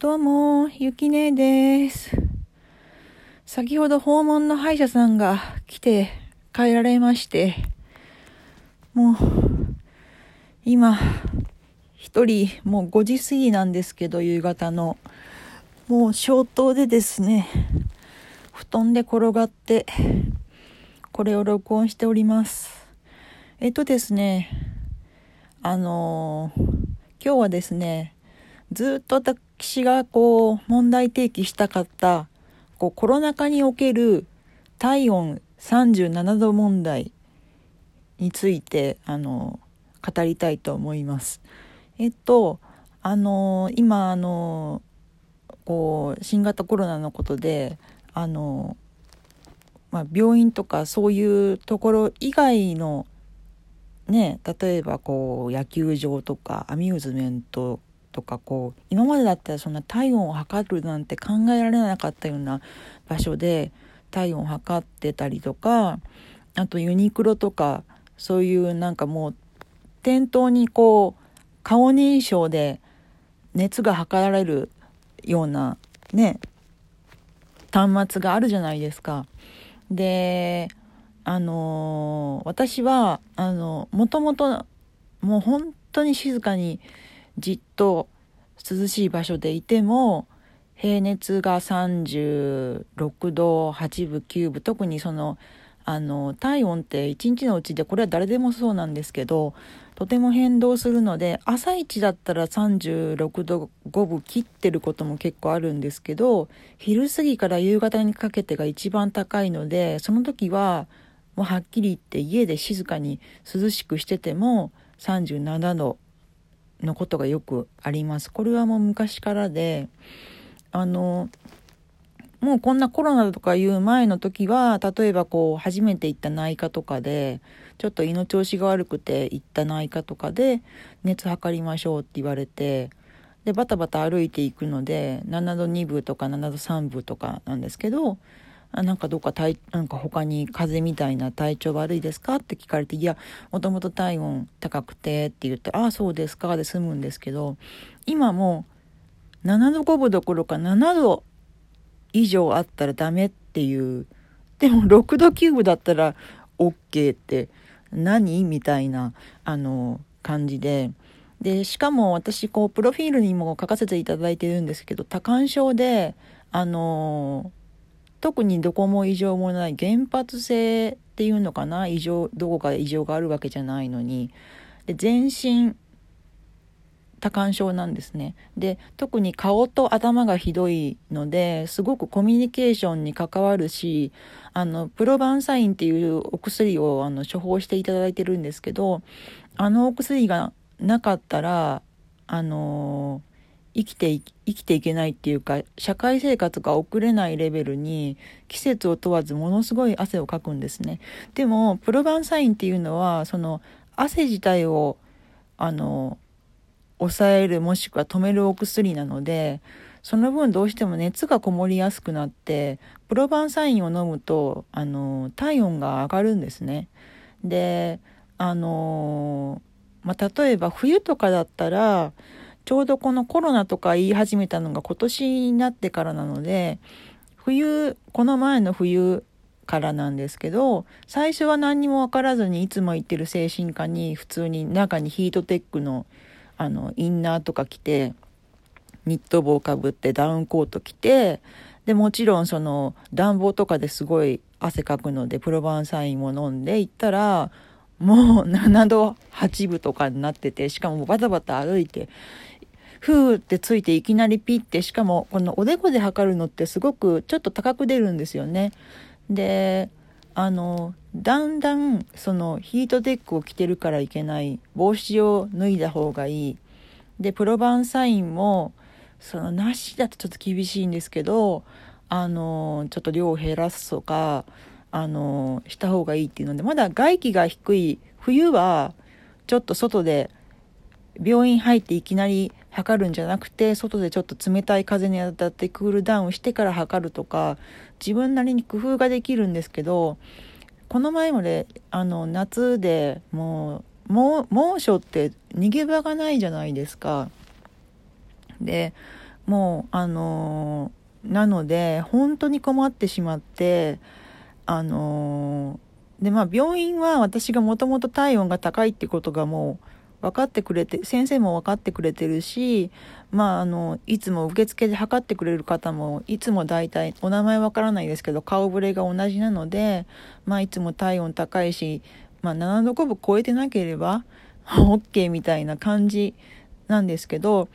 どうも、ゆきねです。先ほど訪問の歯医者さんが来て帰られまして、もう、今、一人、もう5時過ぎなんですけど、夕方の。もう消灯でですね、布団で転がって、これを録音しております。えっとですね、あのー、今日はですね、ずっと私がこう問題提起したかったこうコロナ禍における体温37度問題についてあの語りたいと思います。えっとあの今あのこう新型コロナのことであの、まあ、病院とかそういうところ以外のね例えばこう野球場とかアミューズメントとかこう今までだったらそんな体温を測るなんて考えられなかったような場所で体温を測ってたりとかあとユニクロとかそういうなんかもう店頭にこう顔認証で熱が測られるようなね端末があるじゃないですか。であの、私はあのもともともう本当に静かにじっと涼しい場所でいても平熱が36度8分9分特にそのあの体温って一日のうちでこれは誰でもそうなんですけどとても変動するので朝一だったら36度5分切ってることも結構あるんですけど昼過ぎから夕方にかけてが一番高いのでその時はもうはっきり言って家で静かに涼しくしてても37度のことがよくあります。これはもう昔からで、あの、もうこんなコロナとかいう前の時は、例えばこう、初めて行った内科とかで、ちょっと胃の調子が悪くて行った内科とかで、熱測りましょうって言われて、で、バタバタ歩いていくので、7度2分とか7度3分とかなんですけど、なんかどっか体、なんか他に風邪みたいな体調悪いですか？って聞かれて、いや、もともと体温高くてって言ってああ、そうですかで済むんですけど、今も7度5分どころか7度以上あったらダメっていう、でも6度9分だったら OK って何？みたいな、あの、感じで、で、しかも私、こう、プロフィールにも書かせていただいてるんですけど、多感症で、あの特にどこも異常もない原発性っていうのかな？異常どこか異常があるわけじゃないのに。で全身多感症なんですね。で特に顔と頭がひどいのですごくコミュニケーションに関わるしあのプロバンサインっていうお薬をあの処方していただいてるんですけどあのお薬がなかったらあの生きて生きていけないっていうか社会生活が送れないレベルに季節を問わずものすごい汗をかくんですね。でもプロバンサインっていうのはその汗自体をあの抑えるもしくは止めるお薬なのでその分どうしても熱がこもりやすくなってプロバンサインを飲むとあの体温が上がるんですね。であのまあ、例えば冬とかだったらちょうどこのコロナとか言い始めたのが今年になってからなので冬この前の冬からなんですけど最初は何にも分からずにいつも行ってる精神科に普通に中にヒートテックのあのインナーとか着てニット帽かぶってダウンコート着てでもちろんその暖房とかですごい汗かくのでプロバンサインも飲んで行ったらもう7度8分とかになっててしかもバタバタ歩いてふーってついていきなりピッてしかもこのおでこで測るのってすごくちょっと高く出るんですよね。であのだんだんそのヒートテックを着てるからいけない帽子を脱いだ方がいいでプロバンサインもそのなしだとちょっと厳しいんですけどあのちょっと量を減らすとかあのした方がいいっていうのでまだ外気が低い冬はちょっと外で病院入っていきなり測るんじゃなくて外でちょっと冷たい風に当たってクールダウンしてから測るとか自分なりに工夫ができるんですけどこの前まであの夏でもう猛暑って逃げ場がないじゃないですか。でもうあのなので本当に困ってしまってあのでまあ病院は私がもともと体温が高いってことがもう分かってくれて先生も分かってくれてるしまああのいつも受付で測ってくれる方もいつも大体お名前わからないですけど顔ぶれが同じなのでまあいつも体温高いし、まあ、7度5分超えてなければ OK みたいな感じなんですけど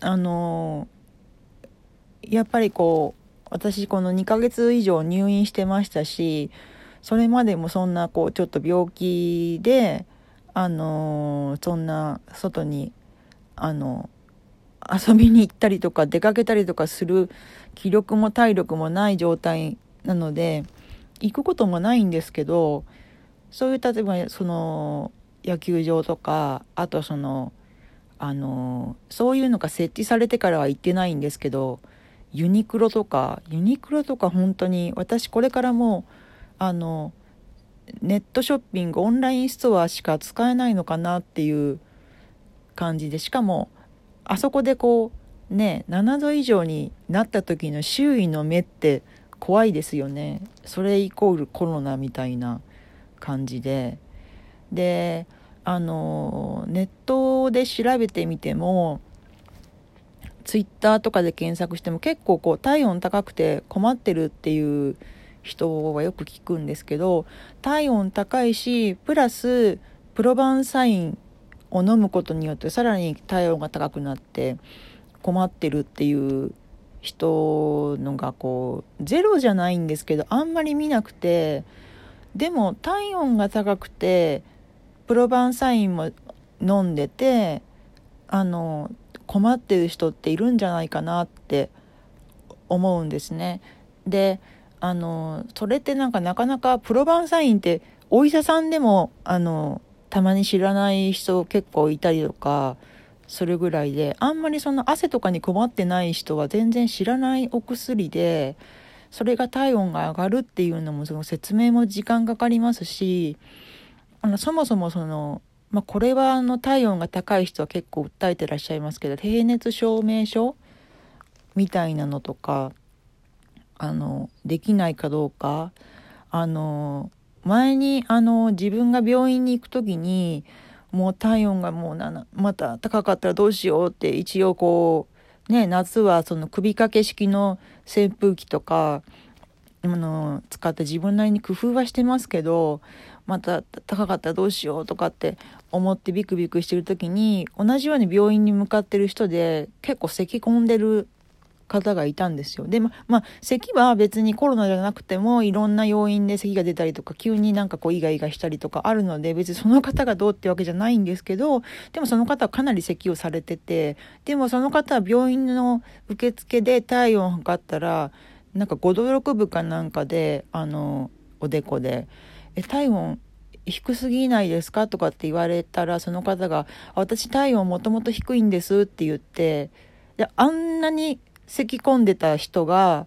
あのやっぱりこう私この2ヶ月以上入院してましたしそれまでもそんなこうちょっと病気であのそんな外にあの遊びに行ったりとか出かけたりとかする気力も体力もない状態なので行くこともないんですけどそういう例えばその野球場とかあとそのあのそういうのが設置されてからは行ってないんですけどユニクロとかユニクロとか本当に私これからもあのネットショッピングオンラインストアしか使えないのかなっていう感じでしかもあそこでこうね7度以上になった時の周囲の目って怖いですよね。それイコールコロナみたいな感じで。であのネットで調べてみてもツイッターとかで検索しても結構こう体温高くて困ってるっていう人はよく聞くんですけど体温高いしプラスプロバンサインを飲むことによってさらに体温が高くなって困ってるっていう人のがこうゼロじゃないんですけどあんまり見なくてでも体温が高くてプロバンサインも飲んでてあの困ってる人っているんじゃないかなって思うんですね。であのそれってなんかなかなかプロバンサインってお医者さんでもあのたまに知らない人結構いたりとかするぐらいであんまりその汗とかに困ってない人は全然知らないお薬でそれが体温が上がるっていうのもその説明も時間かかりますしあのそもそもその、まあ、これはあの体温が高い人は結構訴えてらっしゃいますけど低熱証明書みたいなのとかあのできないかどうか。あの前にあの自分が病院に行く時にもう体温がもうまた高かったらどうしようって一応こうね夏はその首掛け式の扇風機とかあの使って自分なりに工夫はしてますけどまた高かったらどうしようとかって思ってビクビクしてる時に同じように病院に向かってる人で結構咳き込んでる方がいたんですよ。で、ま、まあ、咳は別にコロナじゃなくてもいろんな要因で咳が出たりとか、急になんかこうイガイガしたりとかあるので、別にその方がどうってわけじゃないんですけど、でもその方はかなり咳をされてて、でもその方は病院の受付で体温を測ったら、なんか5度6分かなんかで、あの、おでこで、え、体温低すぎないですか？とかって言われたら、その方が、私体温もともと低いんですって言って、で、あんなに咳き込んでた人が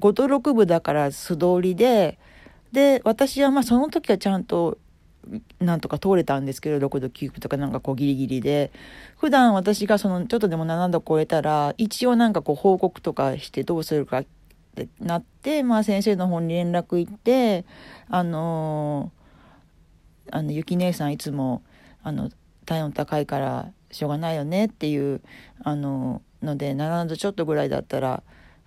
5度6分だから素通りでで私はまあその時はちゃんとなんとか通れたんですけど6度9分とかなんかこうギリギリで。普段私がそのちょっとでも7度超えたら一応なんかこう報告とかしてどうするかってなってまあ先生の方に連絡行ってあのー、あのゆき姉さんいつもあの体温高いからしょうがないよねっていうあのので7度ちょっとぐらいだったら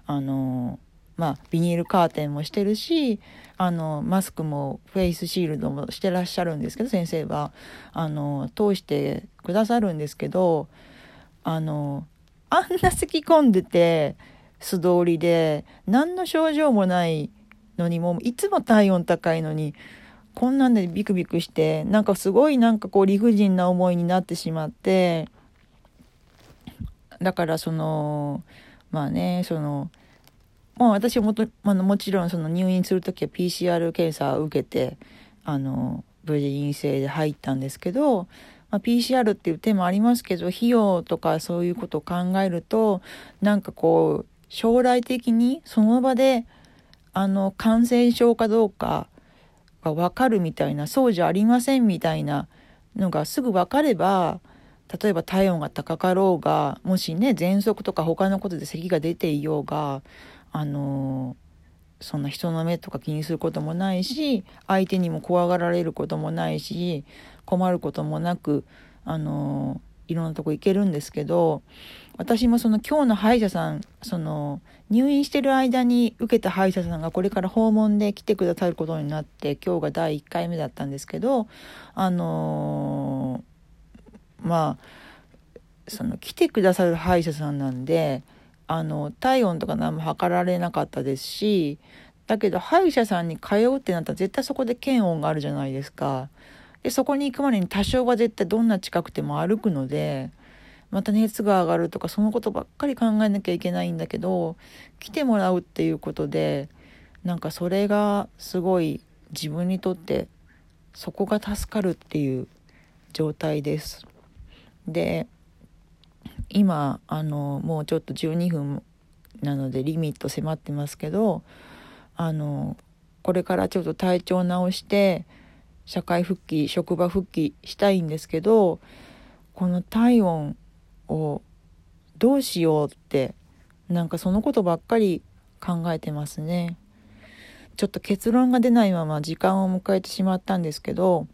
あのまあビニールカーテンもしてるしあのマスクもフェイスシールドもしてらっしゃるんですけど先生はあの通してくださるんですけどあのあんな咳き込んでて素通りで何の症状もないのにもういつも体温高いのにこんなんでビクビクしてなんかすごいなんかこう理不尽な思いになってしまってだからそのまあねそのまあ私はもと、まあ、もちろんその入院する時は PCR 検査を受けてあの無事陰性で入ったんですけど、まあ、PCR っていう手もありますけど費用とかそういうことを考えるとなんかこう将来的にその場であの感染症かどうかが分かるみたいなそうじゃありませんみたいなのがすぐ分かれば例えば体温が高かろうがもしね喘息とか他のことで咳が出ていようがあのそんな人の目とか気にすることもないし相手にも怖がられることもないし困ることもなくあのいろんなとこ行けるんですけど私もその今日の歯医者さんその入院してる間に受けた歯医者さんがこれから訪問で来てくださることになって今日が第1回目だったんですけどあのまあその来てくださる歯医者さんなんであの体温とか何も測られなかったですしだけど歯医者さんに通うってなったら絶対そこで検温があるじゃないですか。でそこに行くまでに多少は絶対どんな近くても歩くのでまた熱が上がるとかそのことばっかり考えなきゃいけないんだけど来てもらうっていうことでなんかそれがすごい自分にとってそこが助かるっていう状態です。で今あのもうちょっと12分なのでリミット迫ってますけどあのこれからちょっと体調直して社会復帰職場復帰したいんですけどこの体温をどうしようってなんかそのことばっかり考えてますね。ちょっと結論が出ないまま時間を迎えてしまったんですけど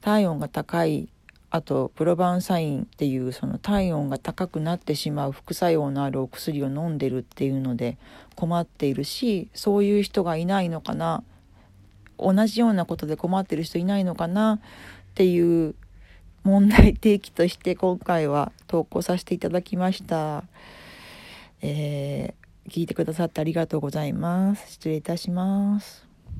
体温が高いあとプロバンサインっていうその体温が高くなってしまう副作用のあるお薬を飲んでるっていうので困っているしそういう人がいないのかな同じようなことで困ってる人いないのかなっていう問題提起として今回は投稿させていただきました。えー、聞いてくださってありがとうございます。失礼いたします。